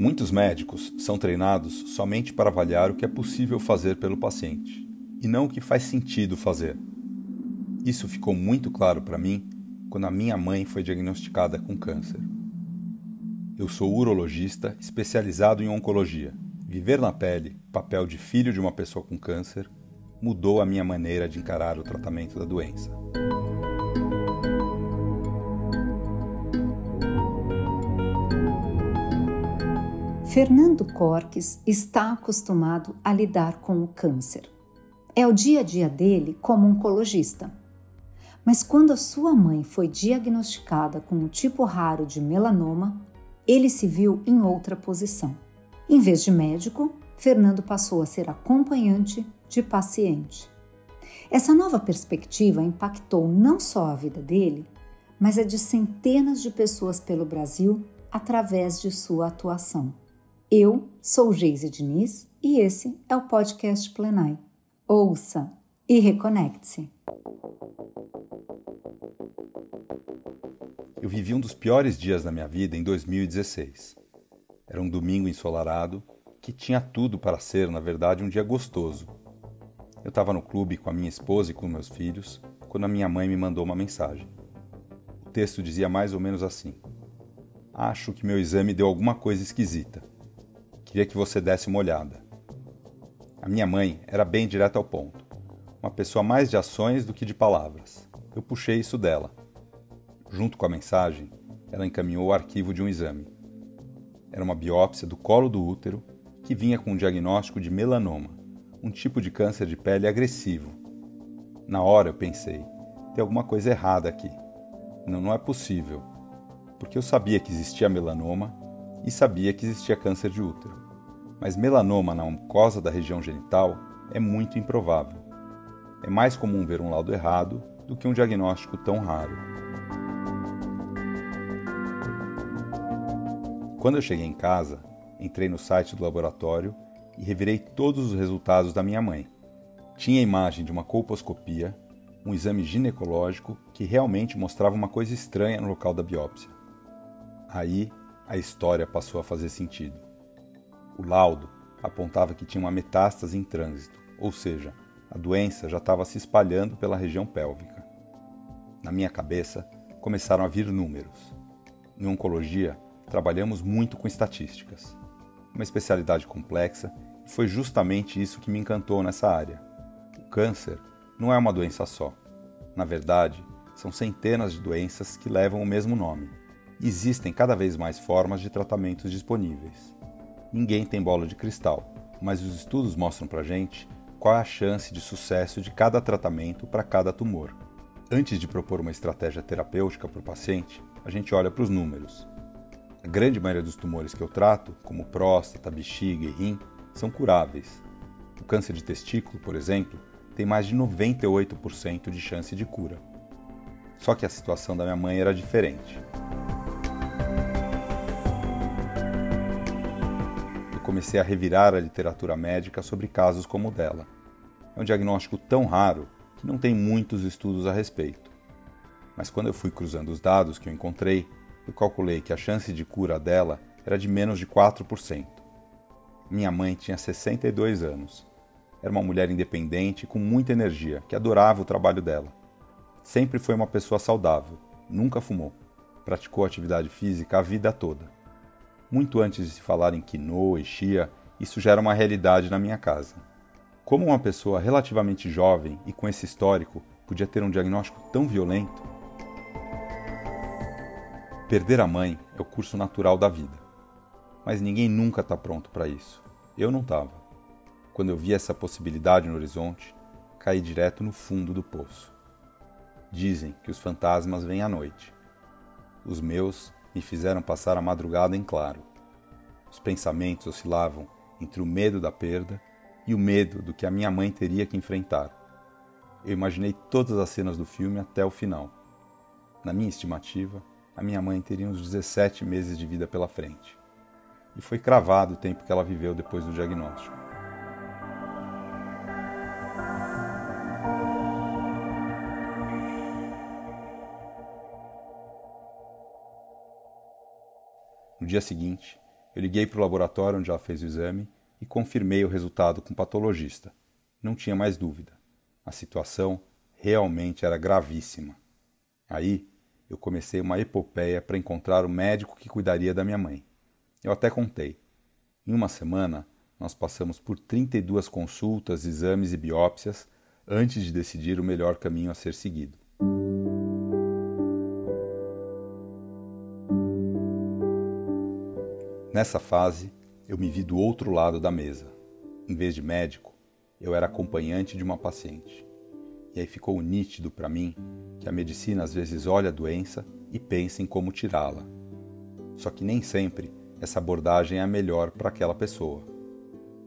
Muitos médicos são treinados somente para avaliar o que é possível fazer pelo paciente e não o que faz sentido fazer. Isso ficou muito claro para mim quando a minha mãe foi diagnosticada com câncer. Eu sou urologista especializado em oncologia. Viver na pele, papel de filho de uma pessoa com câncer, mudou a minha maneira de encarar o tratamento da doença. Fernando Corques está acostumado a lidar com o câncer. É o dia a dia dele como oncologista. Mas quando a sua mãe foi diagnosticada com um tipo raro de melanoma, ele se viu em outra posição. Em vez de médico, Fernando passou a ser acompanhante de paciente. Essa nova perspectiva impactou não só a vida dele, mas a de centenas de pessoas pelo Brasil através de sua atuação. Eu sou Geise Diniz e esse é o podcast Plenai. Ouça e reconecte-se. Eu vivi um dos piores dias da minha vida em 2016. Era um domingo ensolarado que tinha tudo para ser, na verdade, um dia gostoso. Eu estava no clube com a minha esposa e com meus filhos quando a minha mãe me mandou uma mensagem. O texto dizia mais ou menos assim: Acho que meu exame deu alguma coisa esquisita. Queria que você desse uma olhada. A minha mãe era bem direta ao ponto, uma pessoa mais de ações do que de palavras. Eu puxei isso dela. Junto com a mensagem, ela encaminhou o arquivo de um exame. Era uma biópsia do colo do útero que vinha com um diagnóstico de melanoma, um tipo de câncer de pele agressivo. Na hora eu pensei: tem alguma coisa errada aqui. Não, não é possível. Porque eu sabia que existia melanoma e sabia que existia câncer de útero. Mas melanoma na mucosa da região genital é muito improvável. É mais comum ver um laudo errado do que um diagnóstico tão raro. Quando eu cheguei em casa, entrei no site do laboratório e revirei todos os resultados da minha mãe. Tinha a imagem de uma colposcopia, um exame ginecológico que realmente mostrava uma coisa estranha no local da biópsia. Aí a história passou a fazer sentido. O laudo apontava que tinha uma metástase em trânsito, ou seja, a doença já estava se espalhando pela região pélvica. Na minha cabeça, começaram a vir números. Em oncologia, trabalhamos muito com estatísticas. Uma especialidade complexa, e foi justamente isso que me encantou nessa área. O câncer não é uma doença só. Na verdade, são centenas de doenças que levam o mesmo nome existem cada vez mais formas de tratamentos disponíveis. Ninguém tem bola de cristal, mas os estudos mostram pra gente qual é a chance de sucesso de cada tratamento para cada tumor. Antes de propor uma estratégia terapêutica para o paciente, a gente olha para os números. A grande maioria dos tumores que eu trato, como próstata, bexiga e rim, são curáveis. O câncer de testículo, por exemplo, tem mais de 98% de chance de cura. Só que a situação da minha mãe era diferente. Comecei a revirar a literatura médica sobre casos como o dela. É um diagnóstico tão raro que não tem muitos estudos a respeito. Mas quando eu fui cruzando os dados que eu encontrei, eu calculei que a chance de cura dela era de menos de 4%. Minha mãe tinha 62 anos. Era uma mulher independente com muita energia, que adorava o trabalho dela. Sempre foi uma pessoa saudável, nunca fumou. Praticou atividade física a vida toda muito antes de se falar em quinoa e chia, isso já era uma realidade na minha casa. Como uma pessoa relativamente jovem e com esse histórico podia ter um diagnóstico tão violento? Perder a mãe é o curso natural da vida. Mas ninguém nunca está pronto para isso. Eu não estava. Quando eu vi essa possibilidade no horizonte, caí direto no fundo do poço. Dizem que os fantasmas vêm à noite. Os meus me fizeram passar a madrugada em claro. Os pensamentos oscilavam entre o medo da perda e o medo do que a minha mãe teria que enfrentar. Eu imaginei todas as cenas do filme até o final. Na minha estimativa, a minha mãe teria uns 17 meses de vida pela frente. E foi cravado o tempo que ela viveu depois do diagnóstico. Dia seguinte, Eu liguei para o laboratório onde ela fez o exame e confirmei o resultado com o patologista. Não tinha mais dúvida. A situação realmente era gravíssima. Aí eu comecei uma epopeia para encontrar o médico que cuidaria da minha mãe. Eu até contei. Em uma semana, nós passamos por 32 consultas, exames e biópsias antes de decidir o melhor caminho a ser seguido. Nessa fase, eu me vi do outro lado da mesa. Em vez de médico, eu era acompanhante de uma paciente. E aí ficou nítido para mim que a medicina às vezes olha a doença e pensa em como tirá-la. Só que nem sempre essa abordagem é a melhor para aquela pessoa.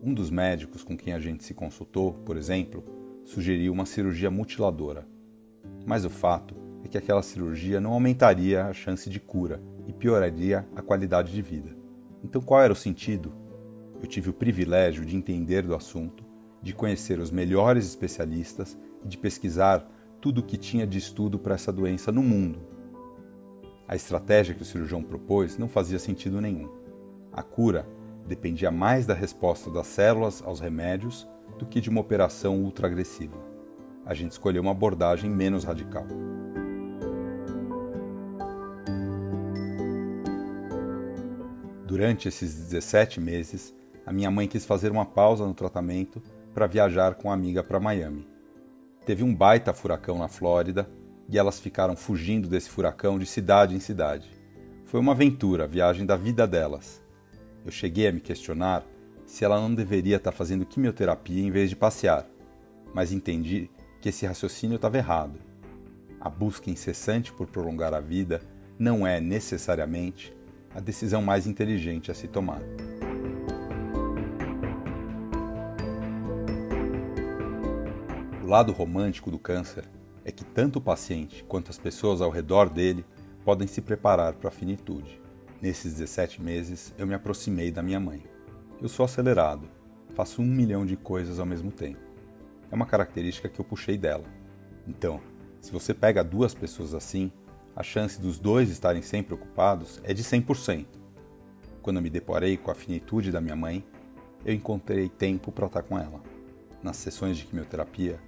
Um dos médicos com quem a gente se consultou, por exemplo, sugeriu uma cirurgia mutiladora. Mas o fato é que aquela cirurgia não aumentaria a chance de cura e pioraria a qualidade de vida. Então, qual era o sentido? Eu tive o privilégio de entender do assunto, de conhecer os melhores especialistas e de pesquisar tudo o que tinha de estudo para essa doença no mundo. A estratégia que o cirurgião propôs não fazia sentido nenhum. A cura dependia mais da resposta das células aos remédios do que de uma operação ultra agressiva. A gente escolheu uma abordagem menos radical. Durante esses 17 meses, a minha mãe quis fazer uma pausa no tratamento para viajar com a amiga para Miami. Teve um baita furacão na Flórida e elas ficaram fugindo desse furacão de cidade em cidade. Foi uma aventura, a viagem da vida delas. Eu cheguei a me questionar se ela não deveria estar tá fazendo quimioterapia em vez de passear, mas entendi que esse raciocínio estava errado. A busca incessante por prolongar a vida não é necessariamente a decisão mais inteligente a se tomar. O lado romântico do câncer é que tanto o paciente quanto as pessoas ao redor dele podem se preparar para a finitude. Nesses 17 meses, eu me aproximei da minha mãe. Eu sou acelerado, faço um milhão de coisas ao mesmo tempo. É uma característica que eu puxei dela. Então, se você pega duas pessoas assim, a chance dos dois estarem sempre ocupados é de 100%. Quando me deparei com a finitude da minha mãe, eu encontrei tempo para estar com ela. Nas sessões de quimioterapia,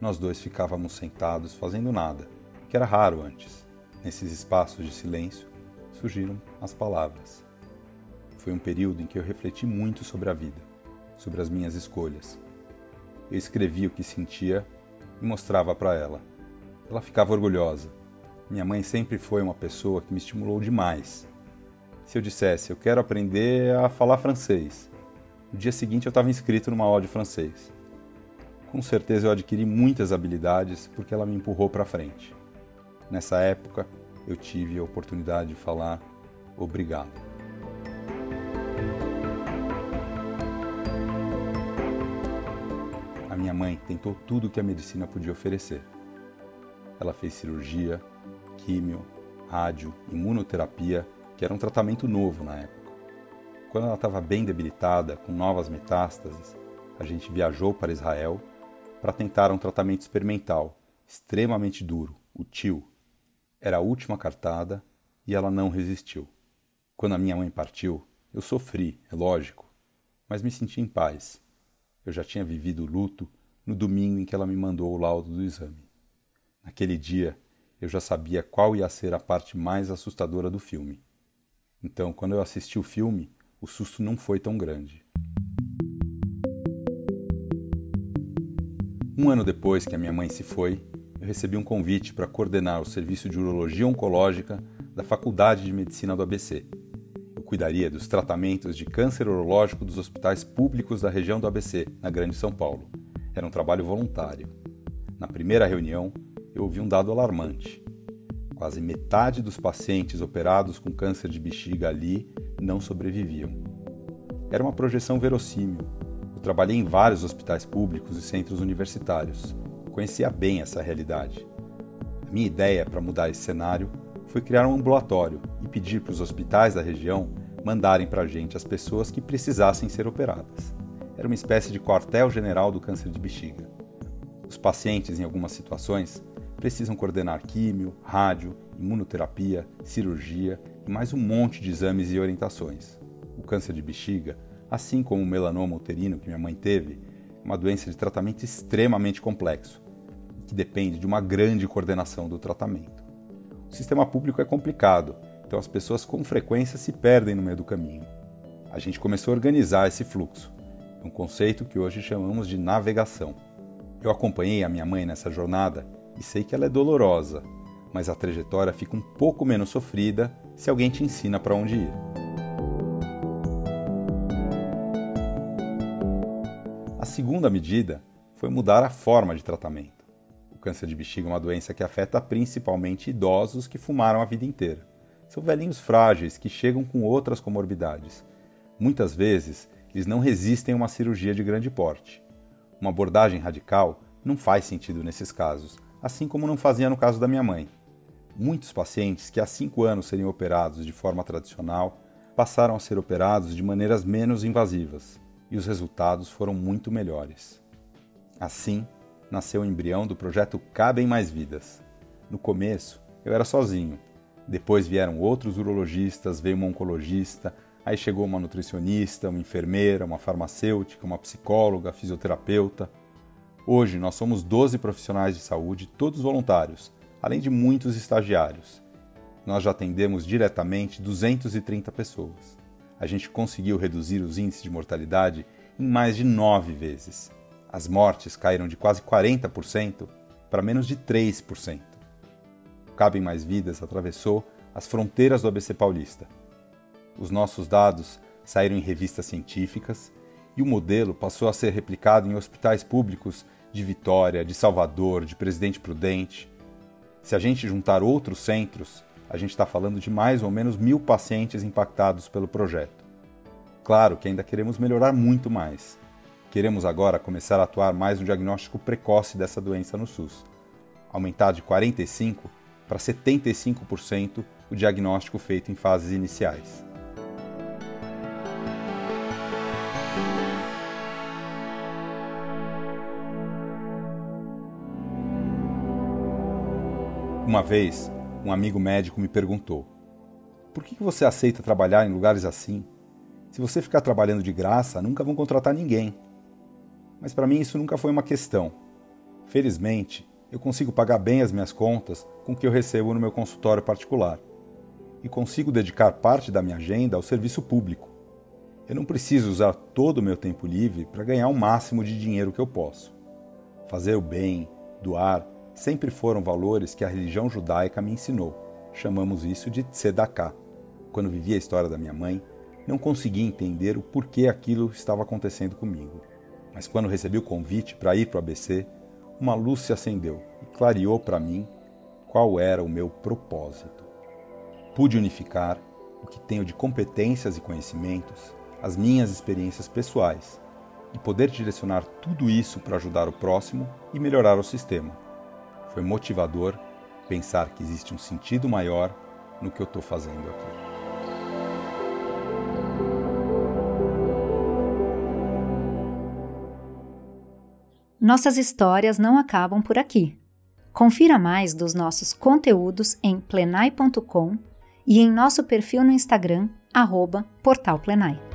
nós dois ficávamos sentados fazendo nada, que era raro antes. Nesses espaços de silêncio, surgiram as palavras. Foi um período em que eu refleti muito sobre a vida, sobre as minhas escolhas. Eu escrevia o que sentia e mostrava para ela. Ela ficava orgulhosa minha mãe sempre foi uma pessoa que me estimulou demais. Se eu dissesse, eu quero aprender a falar francês, no dia seguinte eu estava inscrito numa aula de francês. Com certeza eu adquiri muitas habilidades porque ela me empurrou para frente. Nessa época, eu tive a oportunidade de falar obrigado. A minha mãe tentou tudo o que a medicina podia oferecer. Ela fez cirurgia, químio, rádio, imunoterapia, que era um tratamento novo na época. Quando ela estava bem debilitada, com novas metástases, a gente viajou para Israel para tentar um tratamento experimental, extremamente duro, o TIL. Era a última cartada e ela não resistiu. Quando a minha mãe partiu, eu sofri, é lógico, mas me senti em paz. Eu já tinha vivido o luto no domingo em que ela me mandou o laudo do exame. Naquele dia, eu já sabia qual ia ser a parte mais assustadora do filme. Então, quando eu assisti o filme, o susto não foi tão grande. Um ano depois que a minha mãe se foi, eu recebi um convite para coordenar o serviço de urologia oncológica da Faculdade de Medicina do ABC. Eu cuidaria dos tratamentos de câncer urológico dos hospitais públicos da região do ABC, na Grande São Paulo. Era um trabalho voluntário. Na primeira reunião, eu ouvi um dado alarmante. Quase metade dos pacientes operados com câncer de bexiga ali não sobreviviam. Era uma projeção verossímil. Eu trabalhei em vários hospitais públicos e centros universitários. Conhecia bem essa realidade. A minha ideia para mudar esse cenário foi criar um ambulatório e pedir para os hospitais da região mandarem para a gente as pessoas que precisassem ser operadas. Era uma espécie de quartel-general do câncer de bexiga. Os pacientes, em algumas situações, precisam coordenar químio, rádio, imunoterapia, cirurgia e mais um monte de exames e orientações. O câncer de bexiga, assim como o melanoma uterino que minha mãe teve, é uma doença de tratamento extremamente complexo, que depende de uma grande coordenação do tratamento. O sistema público é complicado, então as pessoas com frequência se perdem no meio do caminho. A gente começou a organizar esse fluxo, um conceito que hoje chamamos de navegação. Eu acompanhei a minha mãe nessa jornada e sei que ela é dolorosa, mas a trajetória fica um pouco menos sofrida se alguém te ensina para onde ir. A segunda medida foi mudar a forma de tratamento. O câncer de bexiga é uma doença que afeta principalmente idosos que fumaram a vida inteira. São velhinhos frágeis que chegam com outras comorbidades. Muitas vezes, eles não resistem a uma cirurgia de grande porte. Uma abordagem radical não faz sentido nesses casos, assim como não fazia no caso da minha mãe. Muitos pacientes que há cinco anos seriam operados de forma tradicional passaram a ser operados de maneiras menos invasivas e os resultados foram muito melhores. Assim, nasceu o embrião do projeto Cabem Mais Vidas. No começo, eu era sozinho. Depois vieram outros urologistas, veio uma oncologista, aí chegou uma nutricionista, uma enfermeira, uma farmacêutica, uma psicóloga, fisioterapeuta. Hoje nós somos 12 profissionais de saúde, todos voluntários, além de muitos estagiários. Nós já atendemos diretamente 230 pessoas. A gente conseguiu reduzir os índices de mortalidade em mais de nove vezes. As mortes caíram de quase 40% para menos de 3%. Cabem Mais Vidas atravessou as fronteiras do ABC Paulista. Os nossos dados saíram em revistas científicas e o modelo passou a ser replicado em hospitais públicos de Vitória, de Salvador, de Presidente Prudente. Se a gente juntar outros centros, a gente está falando de mais ou menos mil pacientes impactados pelo projeto. Claro que ainda queremos melhorar muito mais. Queremos agora começar a atuar mais no diagnóstico precoce dessa doença no SUS, aumentar de 45% para 75% o diagnóstico feito em fases iniciais. Uma vez, um amigo médico me perguntou: Por que você aceita trabalhar em lugares assim? Se você ficar trabalhando de graça, nunca vão contratar ninguém. Mas para mim isso nunca foi uma questão. Felizmente, eu consigo pagar bem as minhas contas com o que eu recebo no meu consultório particular. E consigo dedicar parte da minha agenda ao serviço público. Eu não preciso usar todo o meu tempo livre para ganhar o máximo de dinheiro que eu posso. Fazer o bem, doar, sempre foram valores que a religião judaica me ensinou. Chamamos isso de tzedakah. Quando vivi a história da minha mãe, não conseguia entender o porquê aquilo estava acontecendo comigo. Mas quando recebi o convite para ir para o ABC, uma luz se acendeu e clareou para mim qual era o meu propósito. Pude unificar o que tenho de competências e conhecimentos, as minhas experiências pessoais, e poder direcionar tudo isso para ajudar o próximo e melhorar o sistema. Foi motivador pensar que existe um sentido maior no que eu estou fazendo aqui. Nossas histórias não acabam por aqui. Confira mais dos nossos conteúdos em plenai.com e em nosso perfil no Instagram, arroba Portal Plenai.